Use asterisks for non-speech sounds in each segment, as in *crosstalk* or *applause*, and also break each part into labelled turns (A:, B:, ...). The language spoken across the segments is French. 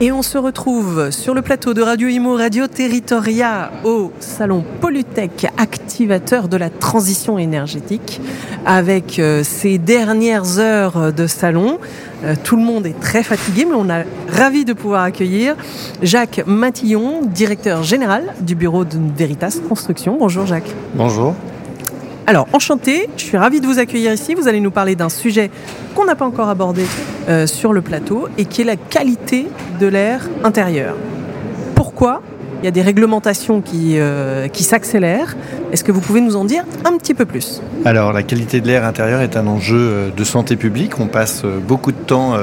A: Et on se retrouve sur le plateau de Radio Imo Radio Territoria au salon Polytech, activateur de la transition énergétique, avec euh, ces dernières heures de salon. Euh, tout le monde est très fatigué, mais on a ravi de pouvoir accueillir Jacques Matillon, directeur général du bureau de Veritas Construction. Bonjour Jacques.
B: Bonjour.
A: Alors, enchanté, je suis ravie de vous accueillir ici. Vous allez nous parler d'un sujet qu'on n'a pas encore abordé euh, sur le plateau et qui est la qualité de l'air intérieur. Pourquoi il y a des réglementations qui, euh, qui s'accélèrent? Est-ce que vous pouvez nous en dire un petit peu plus?
B: Alors, la qualité de l'air intérieur est un enjeu euh, de santé publique. On passe beaucoup de temps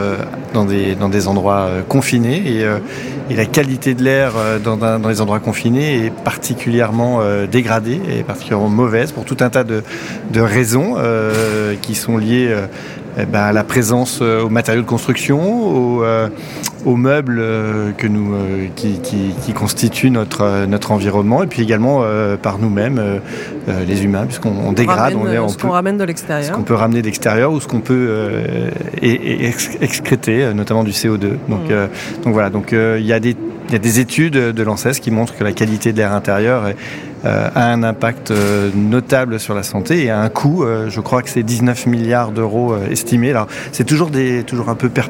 B: dans des, dans des endroits confinés et, et la qualité de l'air dans, dans, les endroits confinés est particulièrement dégradée et particulièrement mauvaise pour tout un tas de, de raisons qui sont liées eh ben, à la présence aux matériaux de construction, aux, aux meubles euh, que nous, euh, qui, qui, constituent notre, euh, notre environnement et puis également par nous-mêmes, les humains, puisqu'on dégrade.
A: on, est, on ce qu'on ramène de l'extérieur.
B: Ce qu'on peut ramener d'extérieur ou ce qu'on peut et, excréter, notamment du CO2. Donc, mmh. donc voilà, donc il y a des il y a des études de l'ANSES qui montrent que la qualité de l'air intérieur a un impact notable sur la santé et a un coût, je crois que c'est 19 milliards d'euros estimés. Alors c'est toujours, des, toujours un peu per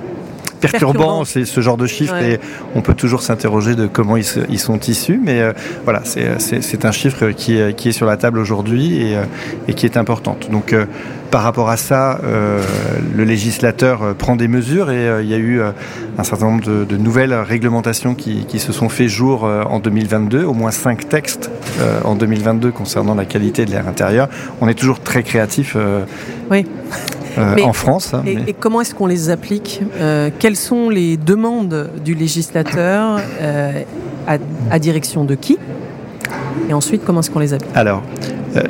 B: perturbant, c'est ce genre de chiffres et on peut toujours s'interroger de comment ils, sont issus, mais euh, voilà, c'est un chiffre qui est, qui est sur la table aujourd'hui et, euh, et, qui est importante. Donc euh, par rapport à ça, le législateur prend des mesures et il y a eu un certain nombre de, nouvelles réglementations qui, qui, se sont fait jour en 2022, au moins cinq textes en 2022 concernant la qualité de l'air intérieur. On est toujours très créatif.
A: oui.
B: Euh, en France. Hein,
A: et, comment est-ce qu'on les applique euh, Quelles sont les demandes du législateur euh, à, direction de qui Et ensuite, comment est-ce qu'on les applique?
B: Alors,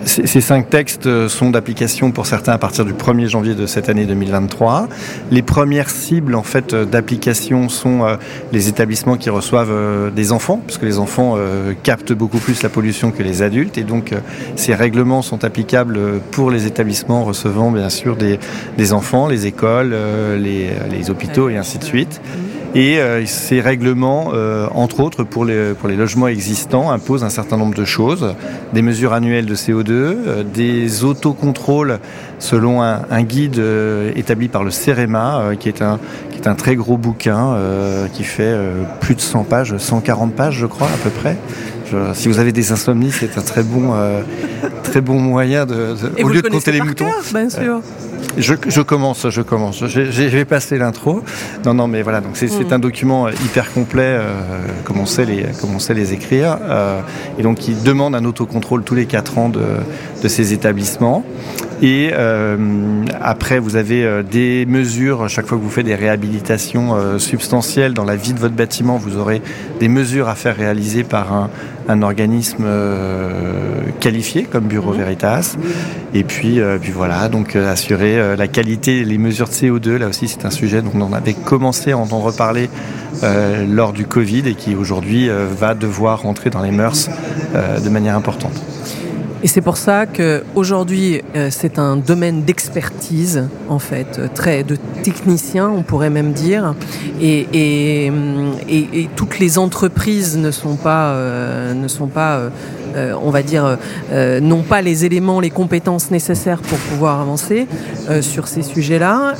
B: ces cinq textes euh, sont d'application pour certains à partir du 1er janvier de cette année 2023. Les premières cibles en fait euh, d'application sont les établissements qui reçoivent des enfants, puisque les enfants captent beaucoup plus la pollution que les adultes, et donc ces règlements sont applicables pour les établissements recevant bien sûr des, des enfants, les écoles, les, les hôpitaux et ainsi de suite. Et euh, ces règlements, euh, entre autres pour les, pour les logements existants, imposent un certain nombre de choses. Des mesures annuelles de CO2, euh, des autocontrôles selon un, un guide établi par le CEREMA, qui, est un, qui est un très gros bouquin qui fait plus de 100 pages, 140 pages je crois à peu près. si vous avez des insomnies, c'est un très bon, très bon moyen de,
A: au lieu de compter les moutons. bien sûr.
B: Je, commence, je commence. Je, vais passer l'intro. Non, non, mais voilà. Donc c'est mm. un document hyper complet, euh, comme on sait les, comme on sait les écrire, euh, et donc qui demande un autocontrôle tous les quatre ans de, de ces établissements. Et euh, après, vous avez euh, des mesures, chaque fois que vous faites des réhabilitations euh, substantielles dans la vie de votre bâtiment, vous aurez des mesures à faire réaliser par un, un organisme qualifié comme Bureau mhm. Veritas. Et puis, puis voilà, donc assurer la qualité, les mesures de CO2, là aussi c'est un sujet dont on avait commencé à entendre parler lors du Covid et qui aujourd'hui va devoir rentrer dans les mœurs de manière importante.
A: Et c'est pour ça qu'aujourd'hui, euh, c'est un domaine d'expertise, en fait, très de technicien, on pourrait même dire. Et, et, et, toutes les entreprises ne sont pas, euh, ne sont pas euh, euh, on va dire, euh, n'ont pas les éléments, les compétences nécessaires pour pouvoir avancer euh, sur ces sujets-là.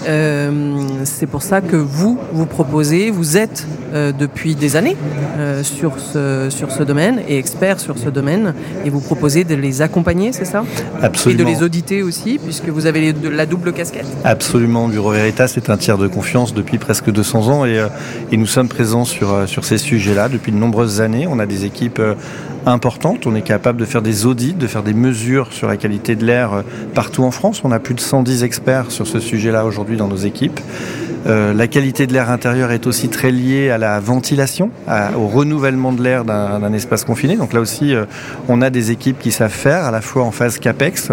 A: c'est pour ça que vous, vous proposez, vous êtes depuis des années sur, ce, sur ce domaine et expert sur ce domaine, et vous proposez de les accompagner, c'est ça?
B: Absolument.
A: Et de les auditer aussi, puisque vous avez la double casquette
B: Absolument. Bureau Veritas est un tiers de confiance depuis presque 200 ans et, et nous sommes présents sur, sur ces sujets-là depuis de nombreuses années. On a des équipes importante. On est capable de faire des audits, de faire des mesures sur la qualité de l'air euh, partout en France. On a plus de 110 experts sur ce sujet-là aujourd'hui dans nos équipes. La qualité de l'air intérieur est aussi très liée à la ventilation, au renouvellement de l'air d'un espace confiné. Donc là aussi, on a des équipes qui savent faire, à la fois en phase CAPEX,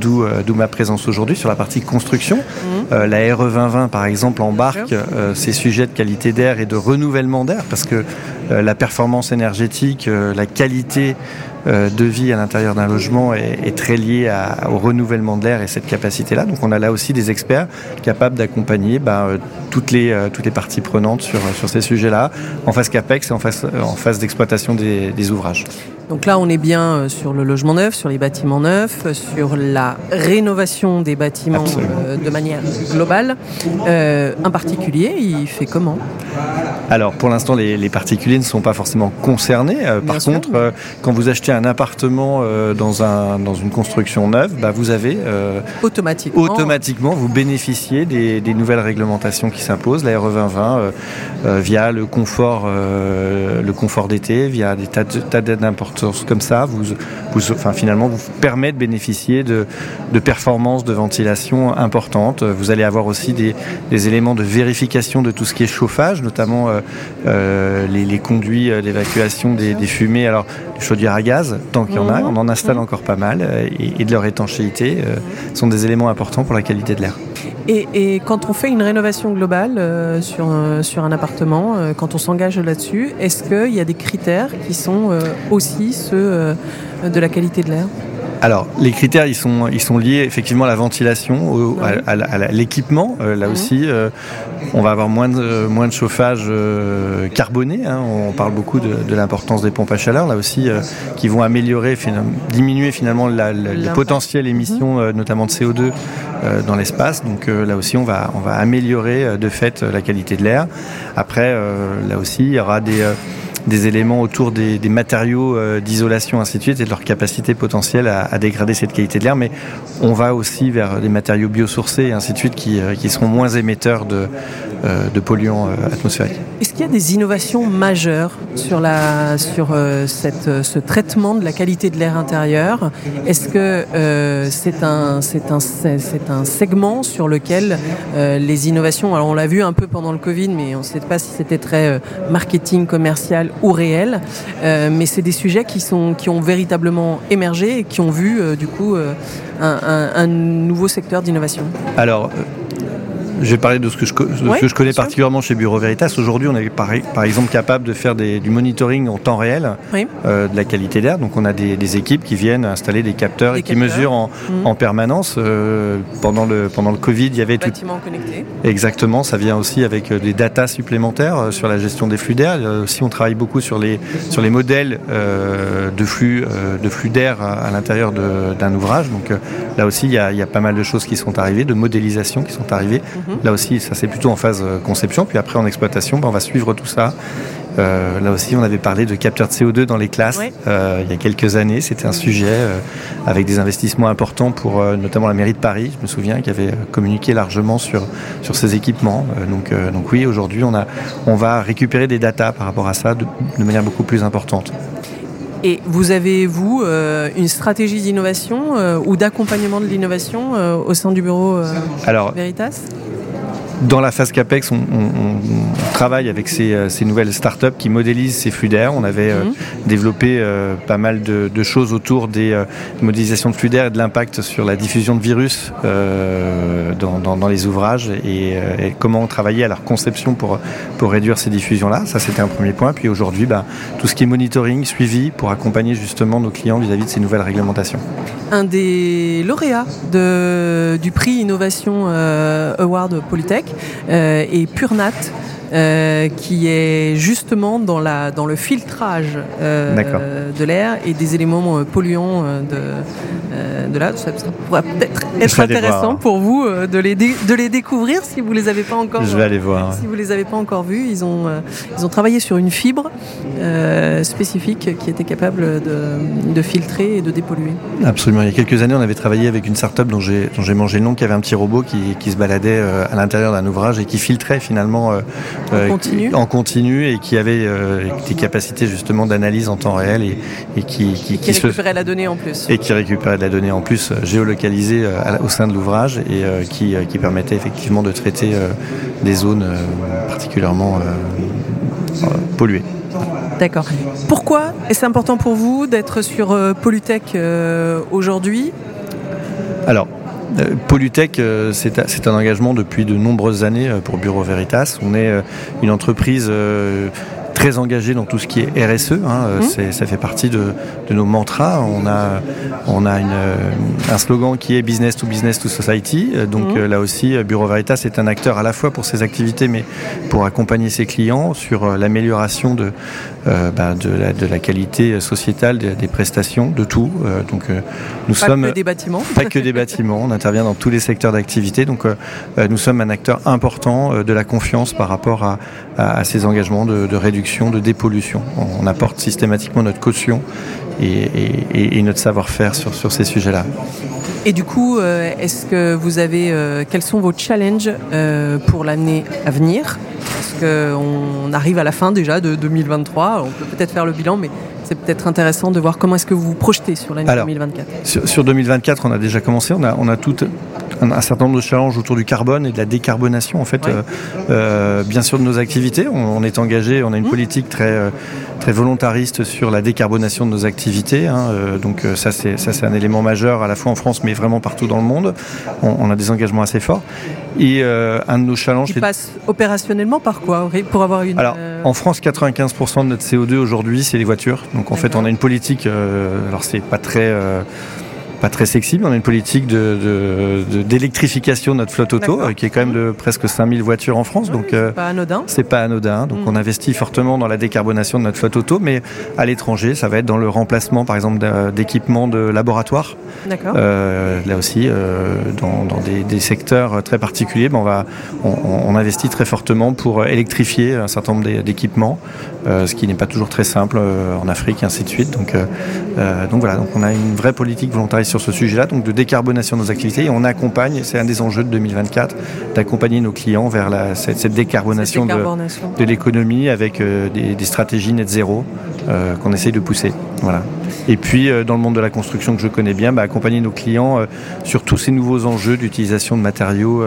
B: d'où ma présence aujourd'hui sur la partie construction. Mmh. la RE 2020, par exemple, embarque ces sujets de qualité d'air et de renouvellement d'air, parce que la performance énergétique, la qualité euh, de vie à l'intérieur d'un logement est, très lié au renouvellement de l'air et cette capacité-là. Donc on a là aussi des experts capables d'accompagner bah, euh, toutes, les, euh, toutes les parties prenantes sur, ces sujets-là, en phase CAPEX et en phase, d'exploitation des ouvrages.
A: Donc là, on est bien sur le logement neuf, sur les bâtiments neufs, sur la rénovation des bâtiments de manière globale. un particulier, il fait comment?
B: Alors pour l'instant, les, particuliers ne sont pas forcément concernés. Euh, par contre, euh, quand vous achetez un appartement euh, dans, un, dans une construction neuve, bah, vous avez
A: automatiquement.
B: automatiquement, vous bénéficiez des, nouvelles réglementations qui s'imposent, la RE 2020, via le confort, le confort d'été, via des tas, d'aides comme ça, vous, vous, enfin, finalement, vous permet de bénéficier de, de performances de ventilation importantes. Vous allez avoir aussi des, des éléments de vérification de tout ce qui est chauffage, notamment euh, euh, les, conduits euh, d'évacuation des, fumées. Alors, les chaudières à gaz, tant qu'il y en a, mhm. on en installe mhm. encore pas mal, et, de leur étanchéité sont des éléments importants pour la qualité de l'air.
A: Et, quand on fait une rénovation globale sur, sur un appartement, quand on s'engage là-dessus, est-ce qu'il y a des critères qui sont aussi ceux de la qualité de l'air?
B: Alors, les critères, ils sont, ils sont liés effectivement à la ventilation, à, l'équipement. Euh, là aussi, euh, on va avoir moins de, moins de chauffage euh, carboné. Hein. On parle beaucoup de, l'importance des pompes à chaleur, là aussi, qui vont améliorer, diminuer finalement la, les potentielles émissions, mhm. notamment de CO2 dans l'espace. Donc là aussi, on va, on va améliorer de fait la qualité de l'air. Après, là aussi, il y aura des des éléments autour des, matériaux euh, d'isolation, ainsi de suite, et de leur capacité potentielle à, dégrader cette qualité de l'air. Mais on va aussi vers des matériaux biosourcés, ainsi de suite, qui, euh, qui seront moins émetteurs de, de polluants atmosphériques.
A: Est-ce qu'il y a des innovations majeures sur, la, sur cette, ce traitement de la qualité de l'air intérieur? Est-ce que c'est un, c'est un, c'est un segment sur lequel les innovations, alors on l'a vu un peu pendant le Covid, mais on ne sait pas si c'était très marketing commercial ou réel. Euh, mais c'est des sujets qui, sont, qui ont véritablement émergé et qui ont vu euh, du coup euh, un, un, nouveau secteur d'innovation?
B: Alors, je vais parler de ce que je, que je connais particulièrement chez Bureau Veritas. Aujourd'hui, on est par, par, exemple capable de faire des, du monitoring en temps réel euh, de la qualité d'air. Donc, on a des, des, équipes qui viennent installer des capteurs et qui mesurent en, mhm. en permanence. Euh, pendant, le, pendant le Covid, il y avait
A: tout. connecté.
B: Exactement, ça vient aussi avec euh, des datas supplémentaires sur la gestion des flux d'air. Aussi, on travaille beaucoup sur les, sur les modèles euh, de flux, de flux d'air à, l'intérieur d'un ouvrage. Donc, là aussi, il y, a, il y, a, pas mal de choses qui sont arrivées, de modélisation qui sont arrivées. Mhm. Mhm. Là aussi, ça c'est plutôt en phase euh, conception. Puis après, en exploitation, ben, on va suivre tout ça. Euh, là aussi, on avait parlé de capteurs de CO2 dans les classes euh, il y a quelques années. C'était un sujet avec des investissements importants pour notamment la mairie de Paris, je me souviens, qui avait communiqué largement sur, sur ces équipements. donc, donc oui, aujourd'hui, on, a, on va récupérer des datas par rapport à ça de, manière beaucoup plus importante.
A: Et vous avez, vous, une stratégie d'innovation ou d'accompagnement de l'innovation au sein du bureau Veritas?
B: Dans la phase CAPEX, on, travaille avec ces, euh, ces, nouvelles startups qui modélisent ces flux d'air. On avait euh, mhm. développé euh, pas mal de, choses autour des modélisations de flux d'air et de l'impact sur la diffusion de virus dans, les ouvrages et, comment travailler à leur conception pour, pour réduire ces diffusions-là. Ça, c'était un premier point. Puis aujourd'hui, bah, tout ce qui est monitoring, suivi pour accompagner justement nos clients vis-à-vis de ces nouvelles réglementations.
A: Un des lauréats de, du prix Innovation Award Polytech et Purnat. Euh, qui est justement dans, la, dans le filtrage euh, de l'air et des éléments polluants de, de là. Ça, pourrait peut-être être, intéressant pour vous de, les de les découvrir si vous les avez pas encore.
B: Je vais aller voir.
A: Si vous les avez pas encore vus, ils ont ils ont travaillé sur une fibre spécifique qui était capable de, de, filtrer et de dépolluer.
B: Absolument. Il y a quelques années, on avait travaillé avec une start-up dont j'ai mangé le nom, qui avait un petit robot qui, qui se baladait à l'intérieur d'un ouvrage et qui filtrait finalement
A: en,
B: continu. et qui avait des capacités justement d'analyse en temps réel et, qui,
A: qui, récupérait la donnée en plus.
B: Et qui récupérait de la donnée en plus géolocalisée au sein de l'ouvrage et qui, qui, permettait effectivement de traiter des zones particulièrement polluées.
A: D'accord. Pourquoi est-ce important pour vous d'être sur euh, Polytech euh, aujourd'hui?
B: Alors, euh, Polytech, c'est un engagement depuis de nombreuses années pour Bureau Veritas. On est une entreprise très engagé dans tout ce qui est RSE. Hein, mmh. Ça fait partie de, nos mantras. On a, on a une, euh, un slogan qui est Business to Business to Society. Donc mmh. euh, là aussi, Bureau Veritas est un acteur à la fois pour ses activités, mais pour accompagner ses clients sur euh, l'amélioration de, bah, de, la, de, la, qualité sociétale des, prestations, de tout.
A: donc nous pas sommes que des bâtiments.
B: Pas que des bâtiments. On intervient dans tous les secteurs d'activité. Donc nous sommes un acteur important de la confiance par rapport à, à, ces engagements de, de réduction de dépollution. On apporte systématiquement notre caution et, notre savoir-faire sur, sur ces sujets-là.
A: Et du coup, euh, est-ce que vous avez, euh, quels sont vos challenges euh, pour l'année à venir? Parce qu'on arrive à la fin déjà de 2023, on peut peut-être faire le bilan, mais c'est peut-être intéressant de voir comment est-ce que vous vous projetez sur l'année 2024.
B: Sur, sur, 2024, on a déjà commencé, on a, on a tout, un, certain nombre de challenges autour du carbone et de la décarbonation en fait, euh, euh, bien sûr de nos activités. On, est engagé, on a une mmh. politique très euh, très volontariste sur la décarbonation de nos activités. Hein, donc ça c'est ça c'est un élément majeur à la fois en France mais vraiment partout dans le monde. On, a des engagements assez forts. Et un de nos challenges.
A: Qui passe opérationnellement par quoi pour avoir une.
B: Alors en France, 95% de notre CO2 aujourd'hui c'est les voitures. Donc en fait on a une politique. alors c'est pas très pas très sexy, mais on a une politique d'électrification de, de, notre flotte auto, euh, qui est quand même de presque 5000 voitures en France. donc,
A: c'est euh, pas anodin.
B: C'est pas anodin. Donc, mm. on investit fortement dans la décarbonation de notre flotte auto, mais à l'étranger, ça va être dans le remplacement, par exemple, d'équipements de laboratoire. Euh, là aussi, euh, dans, dans des, des, secteurs très particuliers, ben on, va, on, on, investit très fortement pour électrifier un certain nombre d'équipements, euh, ce qui n'est pas toujours très simple en Afrique et ainsi de suite. Donc, donc voilà, donc on a une vraie politique volontariste sur ce sujet-là, donc de décarbonation de nos activités. Et on accompagne, c'est un des enjeux de 2024, d'accompagner nos clients vers la, cette, décarbonation, De, l'économie avec euh, des, stratégies net zéro euh, qu'on essaye de pousser. Voilà. Et puis, euh, dans le monde de la construction que je connais bien, bah, accompagner nos clients sur tous ces nouveaux enjeux d'utilisation de matériaux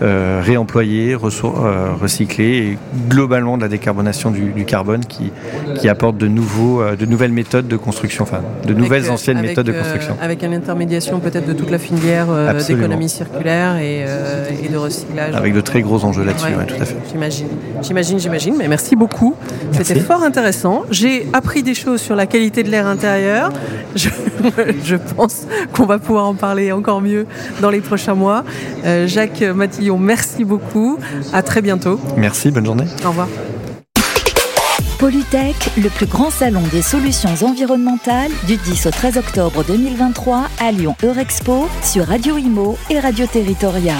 B: réemployés, recyclés et globalement de la décarbonation du, carbone qui, qui apporte de, nouveaux, de nouvelles méthodes de construction, enfin de nouvelles anciennes méthodes de construction.
A: Avec une intermédiation peut-être de toute la filière euh, d'économie circulaire euh, et, de recyclage.
B: Avec de très gros enjeux là-dessus, tout à fait.
A: J'imagine, j'imagine, j'imagine. Mais merci beaucoup. C'était fort intéressant. J'ai appris des choses sur la qualité de l'air intérieur. Je, *laughs* je pense qu'on va pouvoir en parler encore mieux dans les prochains mois. Euh, Jacques Matillon, merci beaucoup. À très bientôt.
B: Merci, bonne journée.
A: Au revoir.
C: Polytech, le plus grand salon des solutions environnementales du 10 au 13 octobre 2023 à Lyon Eurexpo sur Radio Imo et Radio Territoria.